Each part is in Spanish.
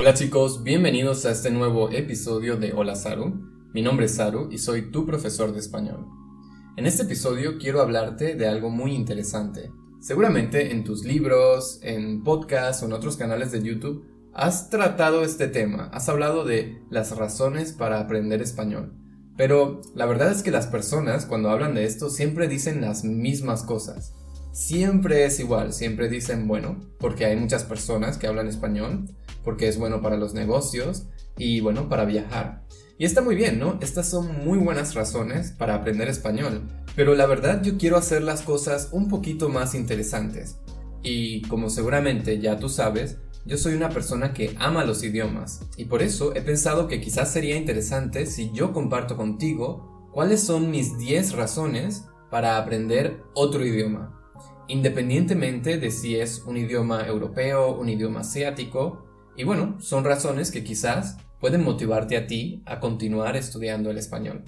Hola chicos, bienvenidos a este nuevo episodio de Hola Saru. Mi nombre es Saru y soy tu profesor de español. En este episodio quiero hablarte de algo muy interesante. Seguramente en tus libros, en podcasts o en otros canales de YouTube has tratado este tema, has hablado de las razones para aprender español. Pero la verdad es que las personas cuando hablan de esto siempre dicen las mismas cosas. Siempre es igual, siempre dicen, bueno, porque hay muchas personas que hablan español, porque es bueno para los negocios y bueno, para viajar. Y está muy bien, ¿no? Estas son muy buenas razones para aprender español. Pero la verdad yo quiero hacer las cosas un poquito más interesantes. Y como seguramente ya tú sabes, yo soy una persona que ama los idiomas. Y por eso he pensado que quizás sería interesante si yo comparto contigo cuáles son mis 10 razones para aprender otro idioma. Independientemente de si es un idioma europeo, un idioma asiático. Y bueno, son razones que quizás pueden motivarte a ti a continuar estudiando el español.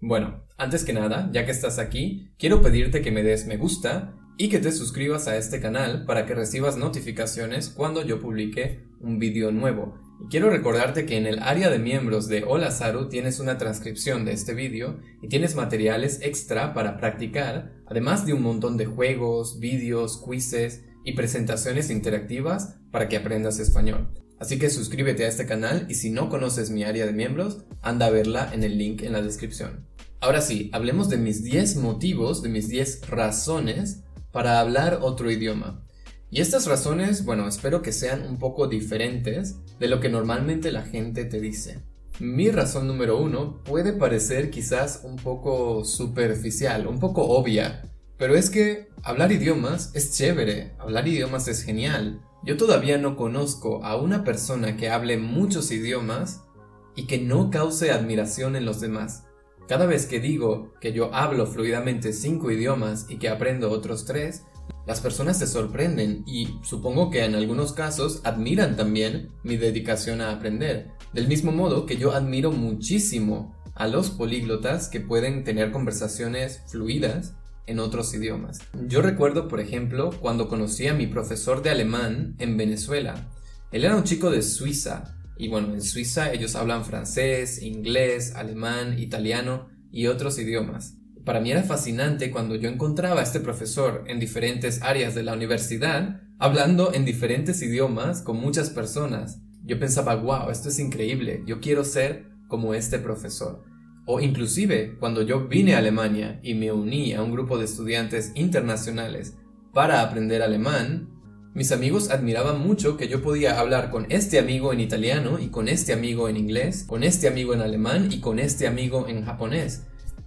Bueno, antes que nada, ya que estás aquí, quiero pedirte que me des me gusta y que te suscribas a este canal para que recibas notificaciones cuando yo publique un vídeo nuevo. Y quiero recordarte que en el área de miembros de Hola Saru tienes una transcripción de este vídeo y tienes materiales extra para practicar, además de un montón de juegos, vídeos, quizzes y presentaciones interactivas para que aprendas español. Así que suscríbete a este canal y si no conoces mi área de miembros, anda a verla en el link en la descripción. Ahora sí, hablemos de mis 10 motivos, de mis 10 razones para hablar otro idioma. Y estas razones, bueno, espero que sean un poco diferentes de lo que normalmente la gente te dice. Mi razón número uno puede parecer quizás un poco superficial, un poco obvia, pero es que hablar idiomas es chévere, hablar idiomas es genial. Yo todavía no conozco a una persona que hable muchos idiomas y que no cause admiración en los demás. Cada vez que digo que yo hablo fluidamente cinco idiomas y que aprendo otros tres, las personas se sorprenden y supongo que en algunos casos admiran también mi dedicación a aprender. Del mismo modo que yo admiro muchísimo a los políglotas que pueden tener conversaciones fluidas en otros idiomas. Yo recuerdo, por ejemplo, cuando conocí a mi profesor de alemán en Venezuela. Él era un chico de Suiza y bueno, en Suiza ellos hablan francés, inglés, alemán, italiano y otros idiomas para mí era fascinante cuando yo encontraba a este profesor en diferentes áreas de la universidad, hablando en diferentes idiomas con muchas personas. Yo pensaba, wow, esto es increíble, yo quiero ser como este profesor. O inclusive cuando yo vine a Alemania y me uní a un grupo de estudiantes internacionales para aprender alemán, mis amigos admiraban mucho que yo podía hablar con este amigo en italiano y con este amigo en inglés, con este amigo en alemán y con este amigo en japonés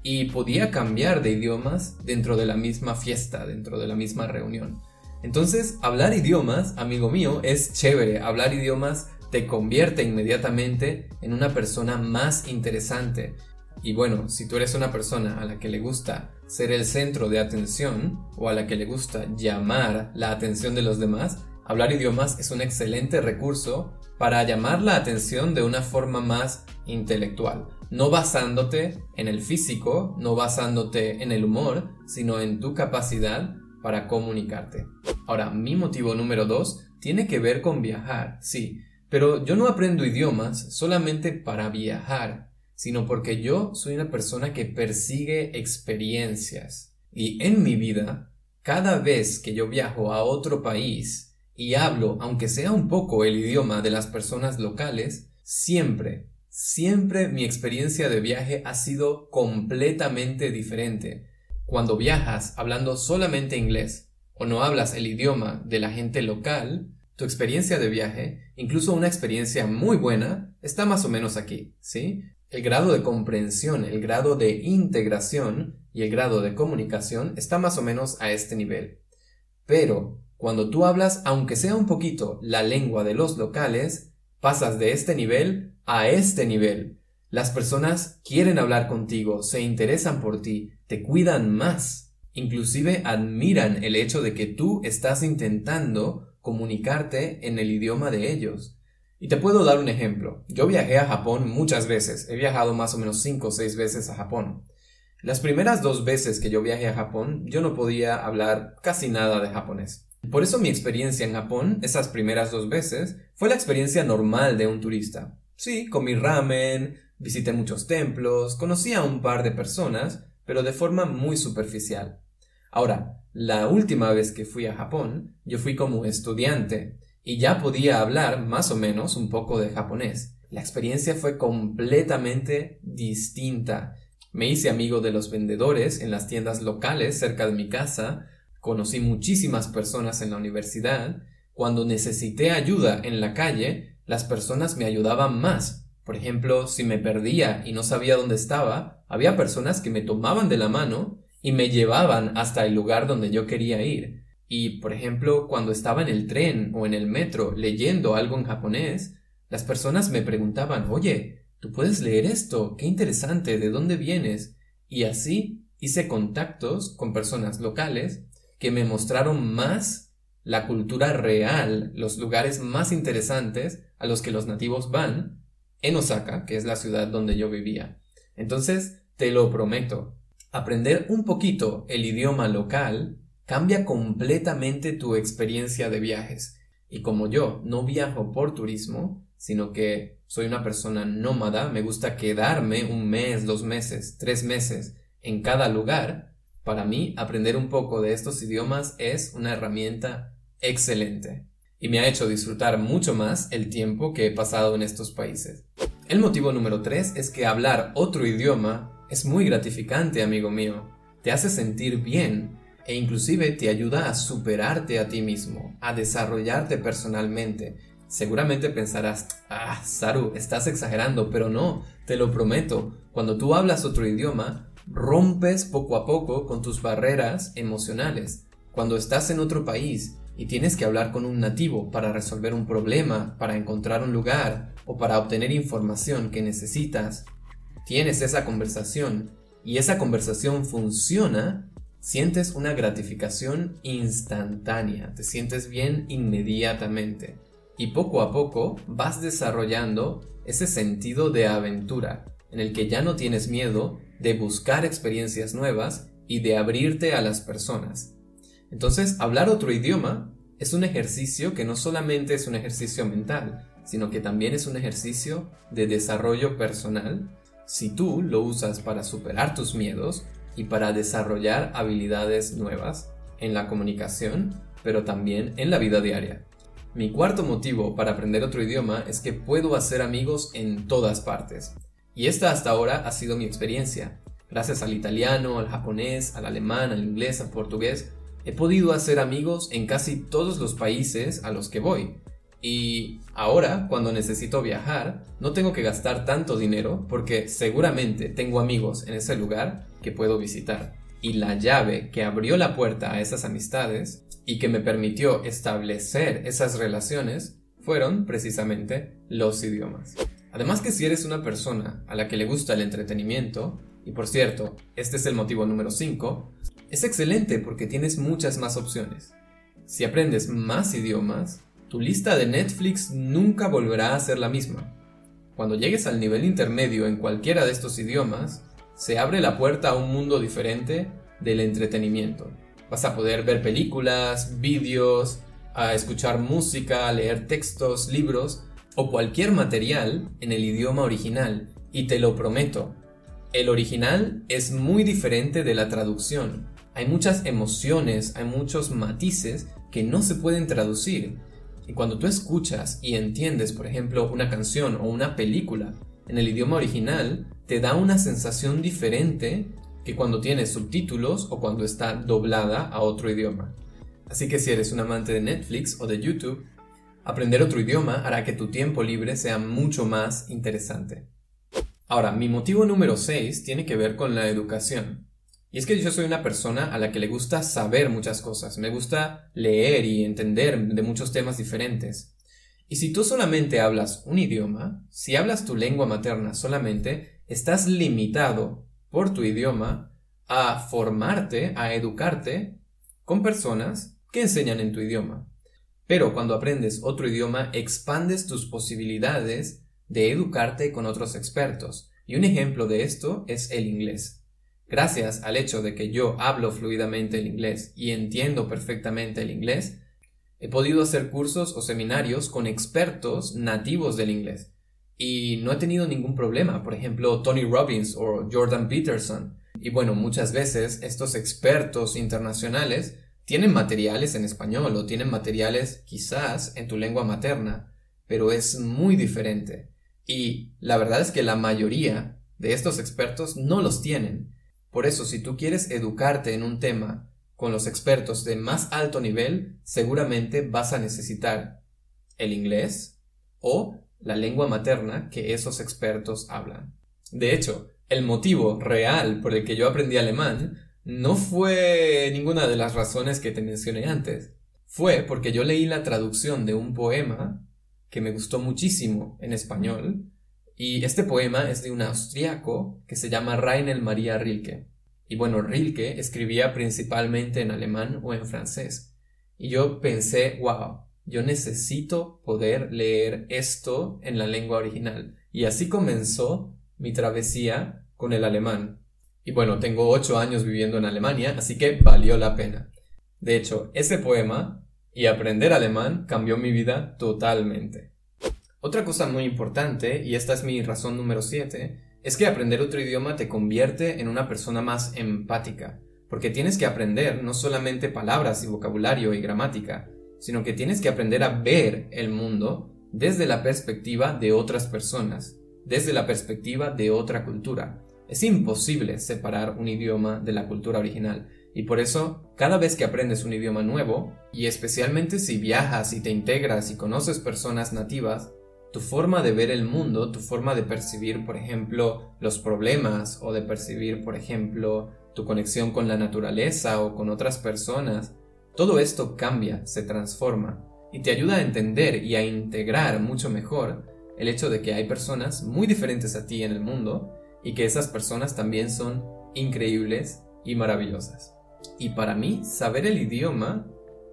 y podía cambiar de idiomas dentro de la misma fiesta, dentro de la misma reunión. Entonces, hablar idiomas, amigo mío, es chévere. Hablar idiomas te convierte inmediatamente en una persona más interesante. Y bueno, si tú eres una persona a la que le gusta ser el centro de atención o a la que le gusta llamar la atención de los demás, hablar idiomas es un excelente recurso para llamar la atención de una forma más intelectual no basándote en el físico, no basándote en el humor, sino en tu capacidad para comunicarte. Ahora, mi motivo número dos tiene que ver con viajar, sí, pero yo no aprendo idiomas solamente para viajar, sino porque yo soy una persona que persigue experiencias. Y en mi vida, cada vez que yo viajo a otro país y hablo, aunque sea un poco el idioma de las personas locales, siempre Siempre mi experiencia de viaje ha sido completamente diferente. Cuando viajas hablando solamente inglés o no hablas el idioma de la gente local, tu experiencia de viaje, incluso una experiencia muy buena, está más o menos aquí, ¿sí? El grado de comprensión, el grado de integración y el grado de comunicación está más o menos a este nivel. Pero, cuando tú hablas, aunque sea un poquito, la lengua de los locales, pasas de este nivel a este nivel. Las personas quieren hablar contigo, se interesan por ti, te cuidan más, inclusive admiran el hecho de que tú estás intentando comunicarte en el idioma de ellos. Y te puedo dar un ejemplo. Yo viajé a Japón muchas veces, he viajado más o menos 5 o 6 veces a Japón. Las primeras dos veces que yo viajé a Japón, yo no podía hablar casi nada de japonés. Por eso mi experiencia en Japón, esas primeras dos veces, fue la experiencia normal de un turista. Sí, comí ramen, visité muchos templos, conocí a un par de personas, pero de forma muy superficial. Ahora, la última vez que fui a Japón, yo fui como estudiante y ya podía hablar más o menos un poco de japonés. La experiencia fue completamente distinta. Me hice amigo de los vendedores en las tiendas locales cerca de mi casa, conocí muchísimas personas en la universidad. Cuando necesité ayuda en la calle, las personas me ayudaban más. Por ejemplo, si me perdía y no sabía dónde estaba, había personas que me tomaban de la mano y me llevaban hasta el lugar donde yo quería ir. Y, por ejemplo, cuando estaba en el tren o en el metro leyendo algo en japonés, las personas me preguntaban, oye, ¿tú puedes leer esto? Qué interesante, ¿de dónde vienes? Y así hice contactos con personas locales que me mostraron más la cultura real, los lugares más interesantes a los que los nativos van en Osaka, que es la ciudad donde yo vivía. Entonces, te lo prometo, Aprender un poquito el idioma local cambia completamente tu experiencia de viajes. Y como yo no viajo por turismo, sino que soy una persona nómada, me gusta quedarme un mes, dos meses, tres meses en cada lugar, para mí aprender un poco de estos idiomas es una herramienta excelente y me ha hecho disfrutar mucho más el tiempo que he pasado en estos países. El motivo número tres es que hablar otro idioma es muy gratificante, amigo mío. Te hace sentir bien e inclusive te ayuda a superarte a ti mismo, a desarrollarte personalmente. Seguramente pensarás, ah, Saru, estás exagerando, pero no, te lo prometo, cuando tú hablas otro idioma, rompes poco a poco con tus barreras emocionales. Cuando estás en otro país y tienes que hablar con un nativo para resolver un problema, para encontrar un lugar o para obtener información que necesitas, tienes esa conversación y esa conversación funciona, sientes una gratificación instantánea, te sientes bien inmediatamente. Y poco a poco vas desarrollando ese sentido de aventura, en el que ya no tienes miedo de buscar experiencias nuevas y de abrirte a las personas. Entonces, hablar otro idioma es un ejercicio que no solamente es un ejercicio mental, sino que también es un ejercicio de desarrollo personal si tú lo usas para superar tus miedos y para desarrollar habilidades nuevas en la comunicación, pero también en la vida diaria. Mi cuarto motivo para aprender otro idioma es que puedo hacer amigos en todas partes. Y esta hasta ahora ha sido mi experiencia. Gracias al italiano, al japonés, al alemán, al inglés, al portugués, he podido hacer amigos en casi todos los países a los que voy. Y ahora, cuando necesito viajar, no tengo que gastar tanto dinero porque seguramente tengo amigos en ese lugar que puedo visitar. Y la llave que abrió la puerta a esas amistades y que me permitió establecer esas relaciones fueron precisamente los idiomas. Además que si eres una persona a la que le gusta el entretenimiento, y por cierto, este es el motivo número 5, es excelente porque tienes muchas más opciones. Si aprendes más idiomas, tu lista de Netflix nunca volverá a ser la misma. Cuando llegues al nivel intermedio en cualquiera de estos idiomas, se abre la puerta a un mundo diferente del entretenimiento. Vas a poder ver películas, vídeos, a escuchar música, leer textos, libros o cualquier material en el idioma original. Y te lo prometo, el original es muy diferente de la traducción. Hay muchas emociones, hay muchos matices que no se pueden traducir y cuando tú escuchas y entiendes, por ejemplo, una canción o una película en el idioma original, te da una sensación diferente que cuando tienes subtítulos o cuando está doblada a otro idioma. Así que si eres un amante de Netflix o de YouTube, aprender otro idioma hará que tu tiempo libre sea mucho más interesante. Ahora, mi motivo número 6 tiene que ver con la educación. Y es que yo soy una persona a la que le gusta saber muchas cosas, me gusta leer y entender de muchos temas diferentes. Y si tú solamente hablas un idioma, si hablas tu lengua materna solamente, estás limitado por tu idioma a formarte, a educarte con personas que enseñan en tu idioma. Pero cuando aprendes otro idioma, expandes tus posibilidades de educarte con otros expertos. Y un ejemplo de esto es el inglés. gracias al hecho de que yo hablo fluidamente el inglés y entiendo perfectamente el inglés, he podido hacer cursos o seminarios con expertos nativos del inglés. Y no he tenido ningún problema, por ejemplo, Tony Robbins o Jordan Peterson. Y bueno, muchas veces estos expertos internacionales tienen materiales en español o tienen materiales quizás en tu lengua materna, pero es muy diferente. Y la verdad es que la mayoría de estos expertos no los tienen. Por eso, si tú quieres educarte en un tema con los expertos de más alto nivel, seguramente vas a necesitar el inglés o la lengua materna que esos expertos hablan. De hecho, el motivo real por el que yo aprendí alemán no fue ninguna de las razones que te mencioné antes. Fue porque yo leí la traducción de un poema que me gustó muchísimo en español, y este poema es de un austriaco que se llama Rainel Maria Rilke. Y bueno, Rilke escribía principalmente en alemán o en francés. Y yo pensé, wow, yo necesito poder leer esto en la lengua original. Y así comenzó mi travesía con el alemán. Y bueno, tengo ocho años viviendo en Alemania, así que valió la pena. De hecho, ese poema y aprender alemán cambió mi vida totalmente. Otra cosa muy importante, y esta es mi razón número 7, es que aprender otro idioma te convierte en una persona más empática, porque tienes que aprender no solamente palabras y vocabulario y gramática, sino que tienes que aprender a ver el mundo desde la perspectiva de otras personas, desde la perspectiva de otra cultura. Es imposible separar un idioma de la cultura original, y por eso, cada vez que aprendes un idioma nuevo, y especialmente si viajas y te integras y conoces personas nativas, tu forma de ver el mundo, tu forma de percibir, por ejemplo, los problemas o de percibir, por ejemplo, tu conexión con la naturaleza o con otras personas, todo esto cambia, se transforma. Y te ayuda a entender y a integrar mucho mejor el hecho de que hay personas muy diferentes a ti en el mundo y que esas personas también son increíbles y maravillosas. Y para mí, saber el idioma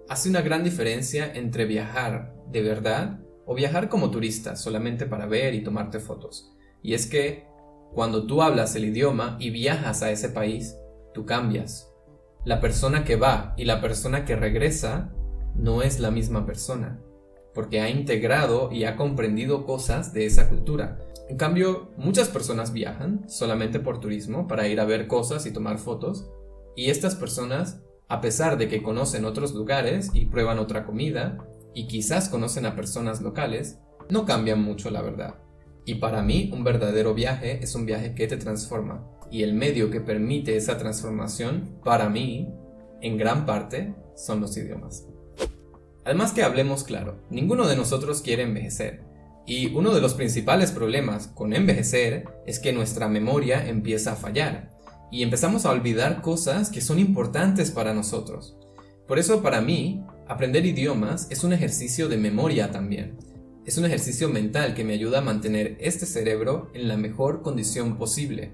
hace una gran diferencia entre viajar de verdad o viajar como turista solamente para ver y tomarte fotos. Y es que cuando tú hablas el idioma y viajas a ese país, tú cambias. La persona que va y la persona que regresa no es la misma persona, porque ha integrado y ha comprendido cosas de esa cultura. En cambio, muchas personas viajan solamente por turismo para ir a ver cosas y tomar fotos, y estas personas, a pesar de que conocen otros lugares y prueban otra comida, y quizás conocen a personas locales, no cambian mucho la verdad. Y para mí un verdadero viaje es un viaje que te transforma. Y el medio que permite esa transformación, para mí, en gran parte, son los idiomas. Además que hablemos claro, ninguno de nosotros quiere envejecer. Y uno de los principales problemas con envejecer es que nuestra memoria empieza a fallar. Y empezamos a olvidar cosas que son importantes para nosotros. Por eso para mí, aprender idiomas es un ejercicio de memoria también. Es un ejercicio mental que me ayuda a mantener este cerebro en la mejor condición posible.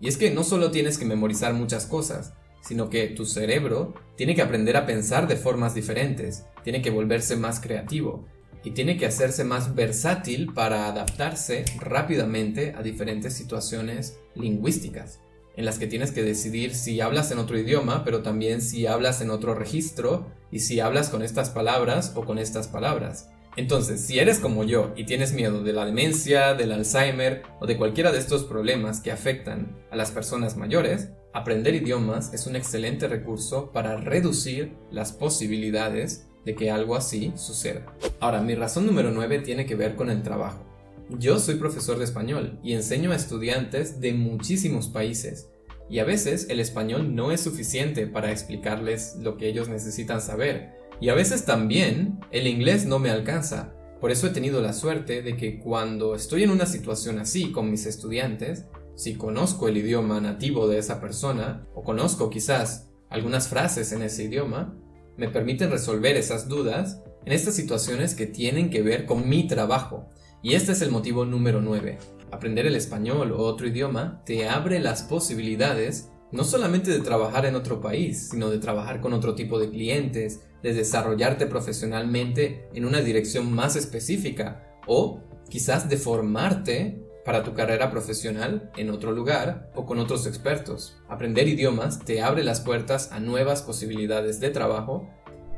Y es que no solo tienes que memorizar muchas cosas, sino que tu cerebro tiene que aprender a pensar de formas diferentes, tiene que volverse más creativo y tiene que hacerse más versátil para adaptarse rápidamente a diferentes situaciones lingüísticas en las que tienes que decidir si hablas en otro idioma, pero también si hablas en otro registro y si hablas con estas palabras o con estas palabras. Entonces, si eres como yo y tienes miedo de la demencia, del Alzheimer o de cualquiera de estos problemas que afectan a las personas mayores, aprender idiomas es un excelente recurso para reducir las posibilidades de que algo así suceda. Ahora, mi razón número 9 tiene que ver con el trabajo. Yo soy profesor de español y enseño a estudiantes de muchísimos países y a veces el español no es suficiente para explicarles lo que ellos necesitan saber y a veces también el inglés no me alcanza. Por eso he tenido la suerte de que cuando estoy en una situación así con mis estudiantes, si conozco el idioma nativo de esa persona o conozco quizás algunas frases en ese idioma, me permiten resolver esas dudas en estas situaciones que tienen que ver con mi trabajo y este es el motivo número 9. Aprender el español o otro idioma te abre las posibilidades no solamente de trabajar en otro país, sino de trabajar con otro tipo de clientes, de desarrollarte profesionalmente en una dirección más específica o quizás de formarte para tu carrera profesional en otro lugar o con otros expertos. Aprender idiomas te abre las puertas a nuevas posibilidades de trabajo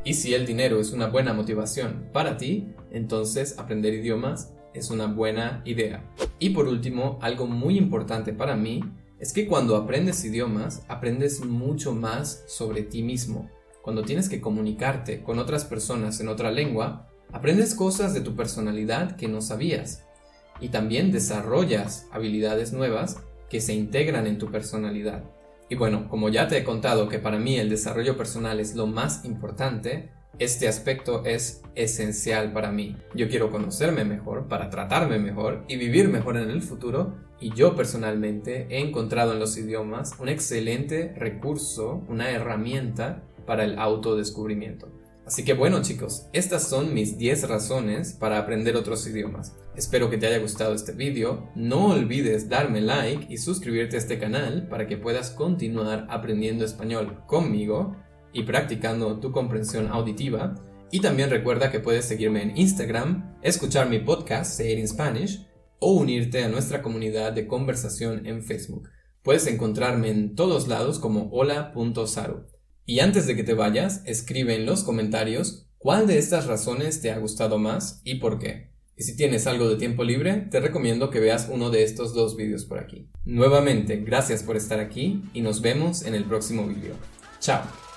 y si el dinero es una buena motivación para ti, entonces aprender idiomas es una buena idea. Y por último, algo muy importante para mí es que cuando aprendes idiomas, aprendes mucho más sobre ti mismo. Cuando tienes que comunicarte con otras personas en otra lengua, aprendes cosas de tu personalidad que no sabías. Y también desarrollas habilidades nuevas que se integran en tu personalidad. Y bueno, como ya te he contado que para mí el desarrollo personal es lo más importante, este aspecto es esencial para mí. Yo quiero conocerme mejor para tratarme mejor y vivir mejor en el futuro y yo personalmente he encontrado en los idiomas un excelente recurso, una herramienta para el autodescubrimiento. Así que bueno chicos, estas son mis 10 razones para aprender otros idiomas. Espero que te haya gustado este vídeo, no olvides darme like y suscribirte a este canal para que puedas continuar aprendiendo español conmigo y practicando tu comprensión auditiva. Y también recuerda que puedes seguirme en Instagram, escuchar mi podcast Say It in Spanish o unirte a nuestra comunidad de conversación en Facebook. Puedes encontrarme en todos lados como hola.saru. Y antes de que te vayas, escribe en los comentarios cuál de estas razones te ha gustado más y por qué. Y si tienes algo de tiempo libre, te recomiendo que veas uno de estos dos vídeos por aquí. Nuevamente, gracias por estar aquí y nos vemos en el próximo vídeo. Chao.